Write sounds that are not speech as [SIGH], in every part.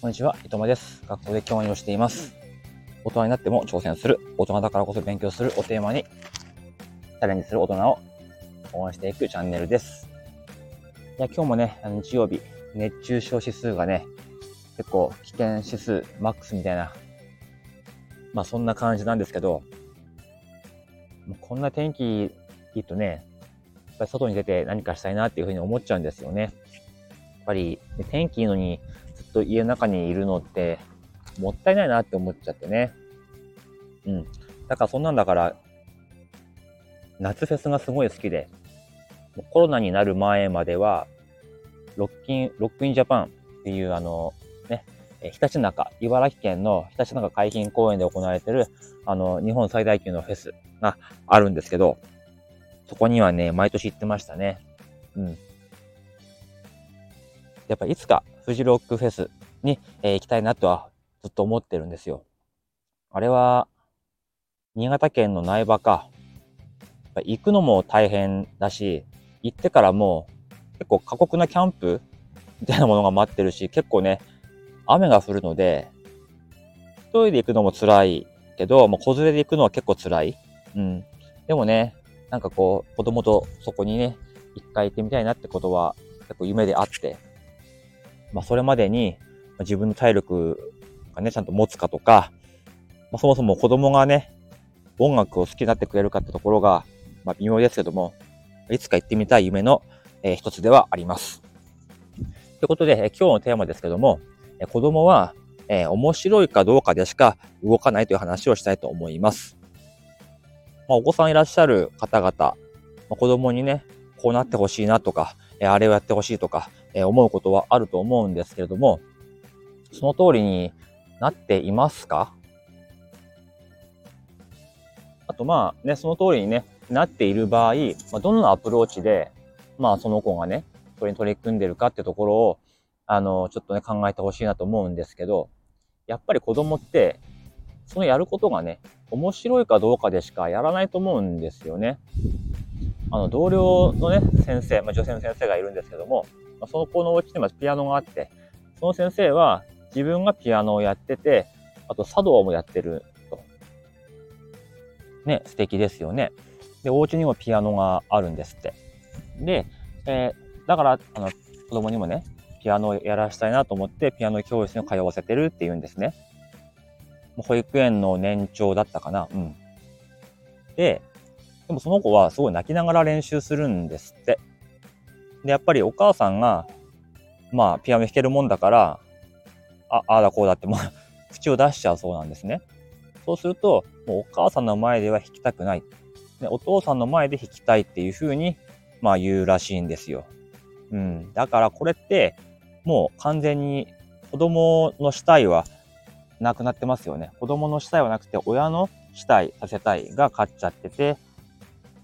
こんにちは、いとまです。学校で教員をしています。大人になっても挑戦する、大人だからこそ勉強するをテーマに、チャレンジする大人を応援していくチャンネルです。いや、今日もね、日曜日、熱中症指数がね、結構危険指数、マックスみたいな、まあそんな感じなんですけど、こんな天気いいとね、やっぱり外に出て何かしたいなっていうふうに思っちゃうんですよね。やっぱり、天気いいのにっと家の中にいるのってもったいないなって思っちゃってね。うん。だからそんなんだから、夏フェスがすごい好きで、コロナになる前までは、ロッキン、ロックインジャパンっていうあの、ね、ひたちなか、茨城県のひたちなか海浜公園で行われてる、あの、日本最大級のフェスがあるんですけど、そこにはね、毎年行ってましたね。うん。やっぱいつかフジロックフェスに、えー行きたいなとはずっと思ってるんですよ。あれは、新潟県の苗場か。行くのも大変だし、行ってからもう結構過酷なキャンプみたいなものが待ってるし、結構ね、雨が降るので、一人で行くのも辛いけど、もう子連れで行くのは結構辛い。うん。でもね、なんかこう、子供とそこにね、一回行ってみたいなってことは結構夢であって、まあそれまでに自分の体力がね、ちゃんと持つかとか、まあそもそも子供がね、音楽を好きになってくれるかってところが、まあ微妙ですけども、いつか行ってみたい夢の、えー一つではあります。ということで、えー今日のテーマですけども、えー子供は、えー面白いかどうかでしか動かないという話をしたいと思います。まあ、お子さんいらっしゃる方々、まあ、子供にね、こうなってほしいなとか、えーあれをやってほしいとか、え思うことはあると思うんですけれども、その通りになっていますか？あとまあね、その通りにね、なっている場合、まあ、どんなアプローチで、まあその子がね、それに取り組んでるかってところを、あの、ちょっとね、考えてほしいなと思うんですけど、やっぱり子供って、そのやることがね、面白いかどうかでしかやらないと思うんですよね。あの、同僚のね、先生、まあ女性の先生がいるんですけども、まあ、その子のうちにもピアノがあって、その先生は自分がピアノをやってて、あと茶道もやってると。ね、素敵ですよね。で、お家にもピアノがあるんですって。で、えーだから、あの、子供にもね、ピアノをやらしたいなと思って、ピアノ教室に通わせてるって言うんですね。もう保育園の年長だったかな。うん。で、でもその子はすごい泣きながら練習するんですって。で、やっぱりお母さんが、まあ、ピアノ弾けるもんだから、あ、ああだこうだって、まあ、[LAUGHS] 口を出しちゃうそうなんですね。そうすると、もうお母さんの前では弾きたくない。でお父さんの前で弾きたいっていうふうに、まあ言うらしいんですよ。うん。だからこれって、もう完全に子供の主体はなくなってますよね。子供の主体はなくて、親の主体させたいが勝っちゃってて、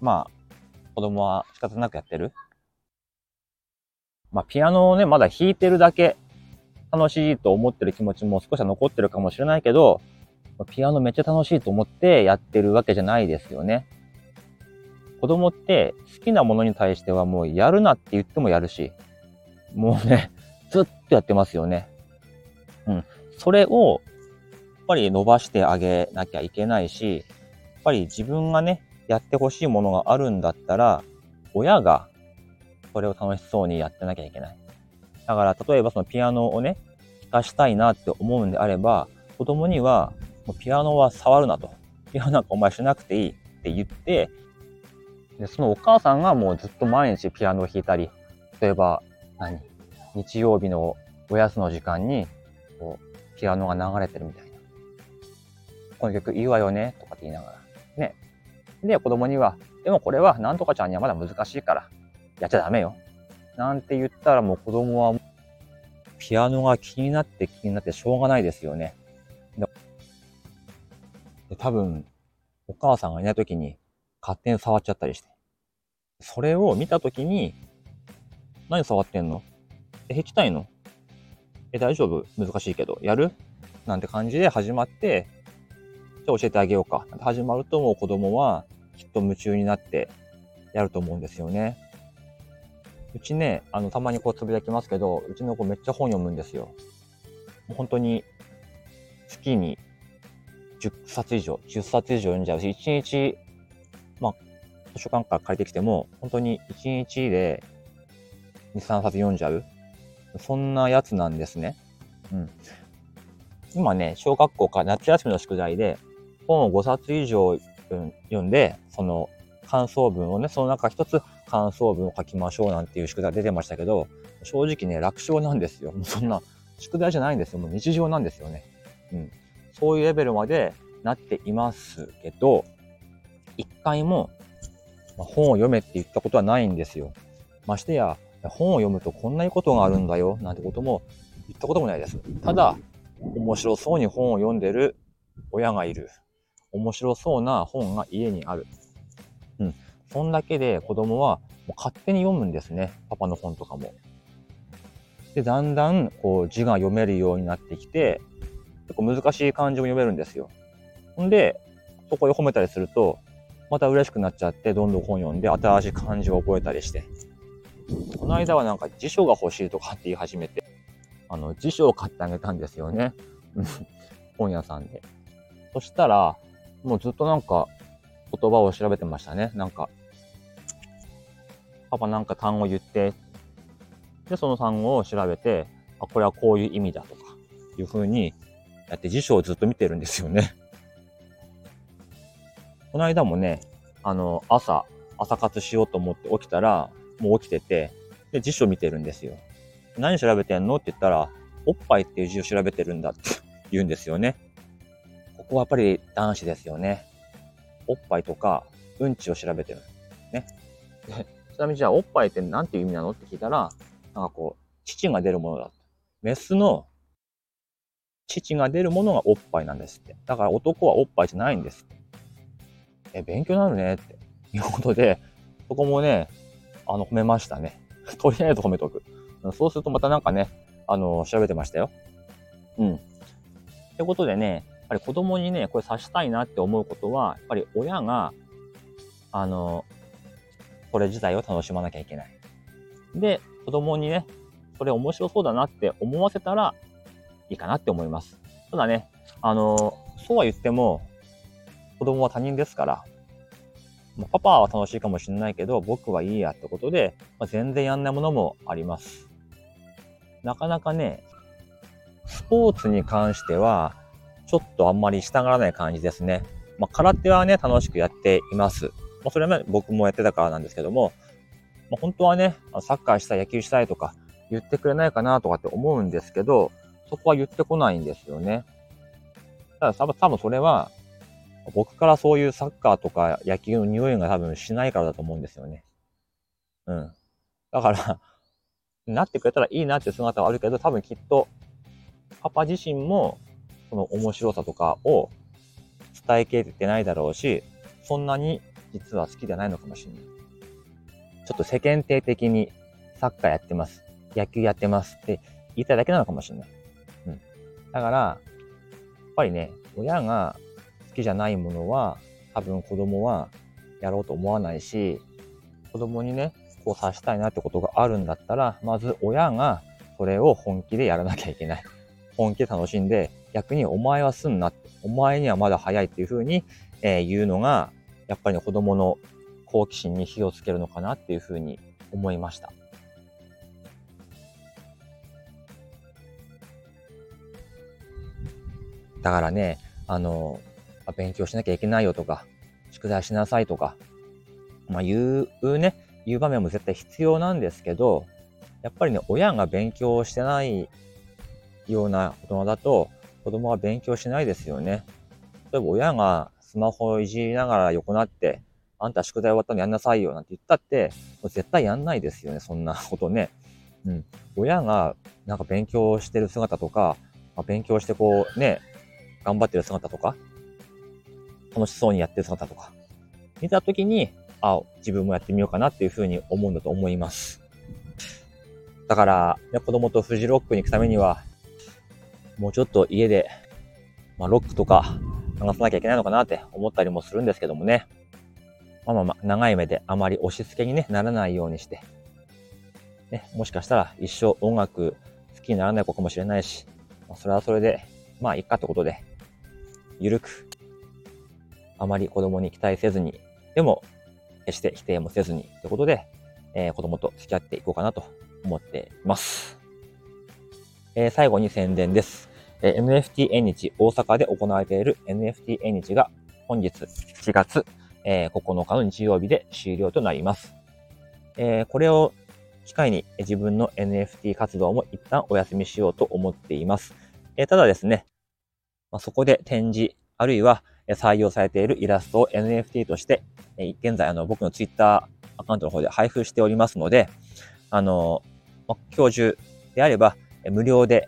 まあ、子供は仕方なくやってる？まあ、ピアノをね、まだ弾いてるだけ楽しいと思ってる気持ちも少しは残ってるかもしれないけど、ピアノめっちゃ楽しいと思ってやってるわけじゃないですよね。子供って好きなものに対してはもうやるなって言ってもやるし、もうね、[LAUGHS] ずっとやってますよね。うん。それを、やっぱり伸ばしてあげなきゃいけないし、やっぱり自分がね、やってほしいものがあるんだったら、親がそれを楽しそうにやってなきゃいけない。だから、例えばそのピアノをね、弾かしたいなって思うんであれば、子供には、もうピアノは触るなと。ピアノなんかお前しなくていいって言って、で、そのお母さんがもうずっと毎日ピアノを弾いたり、例えば、何日曜日のおやつの時間に、こう、ピアノが流れてるみたいな。この曲いいわよねとかって言いながら。ね。で、子供には、でもこれはなんとかちゃんにはまだ難しいから、やっちゃダメよ。なんて言ったらもう子供は、ピアノが気になって気になってしょうがないですよね。で多分、お母さんがいない時に勝手に触っちゃったりして。それを見た時に、何触ってんの？え、弾きたいの？え、大丈夫？難しいけど。やる？なんて感じで始まって、じゃあ教えてあげようか。始まるともう子供はきっと夢中になってやると思うんですよね。うちね、あの、たまにこうつぶやきますけど、うちの子めっちゃ本読むんですよ。本当に月に10冊以上、10冊以上読んじゃうし、1日、まあ、図書館から借りてきても、本当に1日で2、3冊読んじゃう。そんなやつなんですね。うん。今ね、小学校から夏休みの宿題で、本を5冊以上読んで、その感想文をね、その中一つ感想文を書きましょうなんていう宿題出てましたけど、正直ね、楽勝なんですよ。も [LAUGHS] うそんな、宿題じゃないんですよ。もう日常なんですよね。うん。そういうレベルまでなっていますけど、一回も、本を読めって言ったことはないんですよ。ましてや、本を読むとこんなことがあるんだよ、なんてことも言ったこともないです。ただ、面白そうに本を読んでる親がいる。面白そうな本が家にある。うん。そんだけで子供はもう勝手に読むんですね。パパの本とかも。で、だんだんこう字が読めるようになってきて、結構難しい漢字も読めるんですよ。ほんで、そこで褒めたりすると、また嬉しくなっちゃって、どんどん本読んで新しい漢字を覚えたりして。この間はなんか辞書が欲しいとかって言い始めて、あの、辞書を買ってあげたんですよね。本屋さんで。そしたら、もうずっとなんか言葉を調べてましたね。なんか、パパなんか単語言って、で、その単語を調べて、あ、これはこういう意味だとか、いう風にやって辞書をずっと見てるんですよね。[LAUGHS] この間もね、あの、朝、朝活しようと思って起きたら、もう起きてて、で、辞書見てるんですよ。何調べてんの？って言ったら、おっぱいっていう字を調べてるんだって言うんですよね。ここはやっぱり男子ですよね。おっぱいとか、うんちを調べてる。ね。ちなみにじゃあ、おっぱいって何ていう意味なのって聞いたら、なんかこう、乳が出るものだ。メスの乳が出るものがおっぱいなんですって。だから男はおっぱいじゃないんですって。え、勉強になるねって。いうことで、そこもね、あの、褒めましたね。[LAUGHS] とりあえず褒めとく。そうするとまたなんかね、あの、調べてましたよ。うん。ってことでね、ぱり子供にね、これさしたいなって思うことは、やっぱり親が、あの、これ自体を楽しまなきゃいけない。で、子供にね、それ面白そうだなって思わせたらいいかなって思います。ただね、あの、そうは言っても、子供は他人ですから、まあ、パパは楽しいかもしれないけど、僕はいいやってことで、まあ、全然やんないものもあります。なかなかね、スポーツに関しては、ちょっとあんまり従わない感じですね。まあ、空手はね、楽しくやっています。まあ、それは、ね、僕もやってたからなんですけども、まあ、本当はね、サッカーしたい、野球したいとか言ってくれないかなとかって思うんですけど、そこは言ってこないんですよね。ただ多分、多分それは、僕からそういうサッカーとか野球の匂いが多分しないからだと思うんですよね。うん。だから [LAUGHS] なってくれたらいいなっていう姿はあるけど、多分きっと、パパ自身も、その面白さとかを伝えきれてないだろうし、そんなに実は好きじゃないのかもしれない。ちょっと世間体的にサッカーやってます。野球やってますって言いたいだけなのかもしれない。うん。だから、やっぱりね、親が好きじゃないものは、多分子供はやろうと思わないし、子供にね、こうさしたいなってことがあるんだったら、まず親がそれを本気でやらなきゃいけない。本気で楽しんで、逆にお前はすんな、お前にはまだ早いっていうふうに、えー、言うのが、やっぱり、ね、子供の好奇心に火をつけるのかなっていうふうに思いました。だからね、あの、勉強しなきゃいけないよとか、宿題しなさいとか、まあ言うね、言う場面も絶対必要なんですけど、やっぱりね、親が勉強してないような大人だと、子供は勉強しないですよね。例えば親がスマホをいじりながら横なって、あんた宿題終わったのやんなさいよなんて言ったって、もう絶対やんないですよね、そんなことね。うん。親がなんか勉強してる姿とか、まあ、勉強してこうね、頑張ってる姿とか、楽しそうにやってる姿とか、見たときに、あ、自分もやってみようかなっていうふうに思うんだと思います。だから、ね、子供とフジロックに行くためには、もうちょっと家で、まあ、ロックとか話さなきゃいけないのかなって思ったりもするんですけどもね。まあまあまあ、長い目であまり押し付けに、ね、ならないようにして、ね、もしかしたら一生音楽好きにならない子かもしれないし、まあ、それはそれで、まあ、いっかってことで、ゆるく、あまり子供に期待せずに、でも、決して否定もせずに、ということで、えー、子供と付き合っていこうかなと思っています。えー、最後に宣伝です。NFT 縁日大阪で行われている NFT 縁日が本日7月、えー、9日の日曜日で終了となります。えー、これを機会に自分の NFT 活動も一旦お休みしようと思っています。えー、ただですね、まあ、そこで展示、あるいは採用されているイラストを NFT として、え現在あの僕の Twitter アカウントの方で配布しておりますので、あの、まあ、今日中であれば無料で、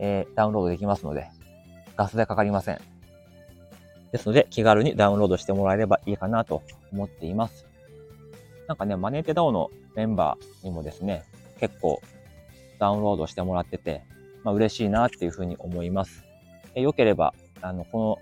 えー、ダウンロードできますので、ガス代かかりません。ですので、気軽にダウンロードしてもらえればいいかなと思っています。なんかね、マネーテダオのメンバーにもですね、結構ダウンロードしてもらってて、まあ、嬉しいなっていうふうに思います。えよければ、あの、この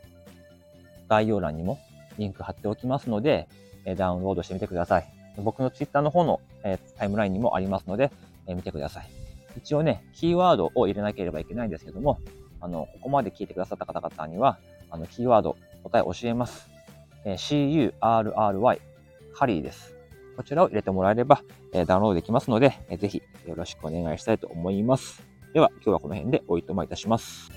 概要欄にもリンク貼っておきますので、えダウンロードしてみてください。僕のツイッターの方の、えタイムラインにもありますので、え見てください。一応ね、キーワードを入れなければいけないんですけども、あの、ここまで聞いてくださった方々には、あの、キーワード、答え教えます。え CURRY、カリーです。こちらを入れてもらえれば、えダウンロードできますので、えぜひよろしくお願いしたいと思います。では、今日はこの辺でおいとまいたします。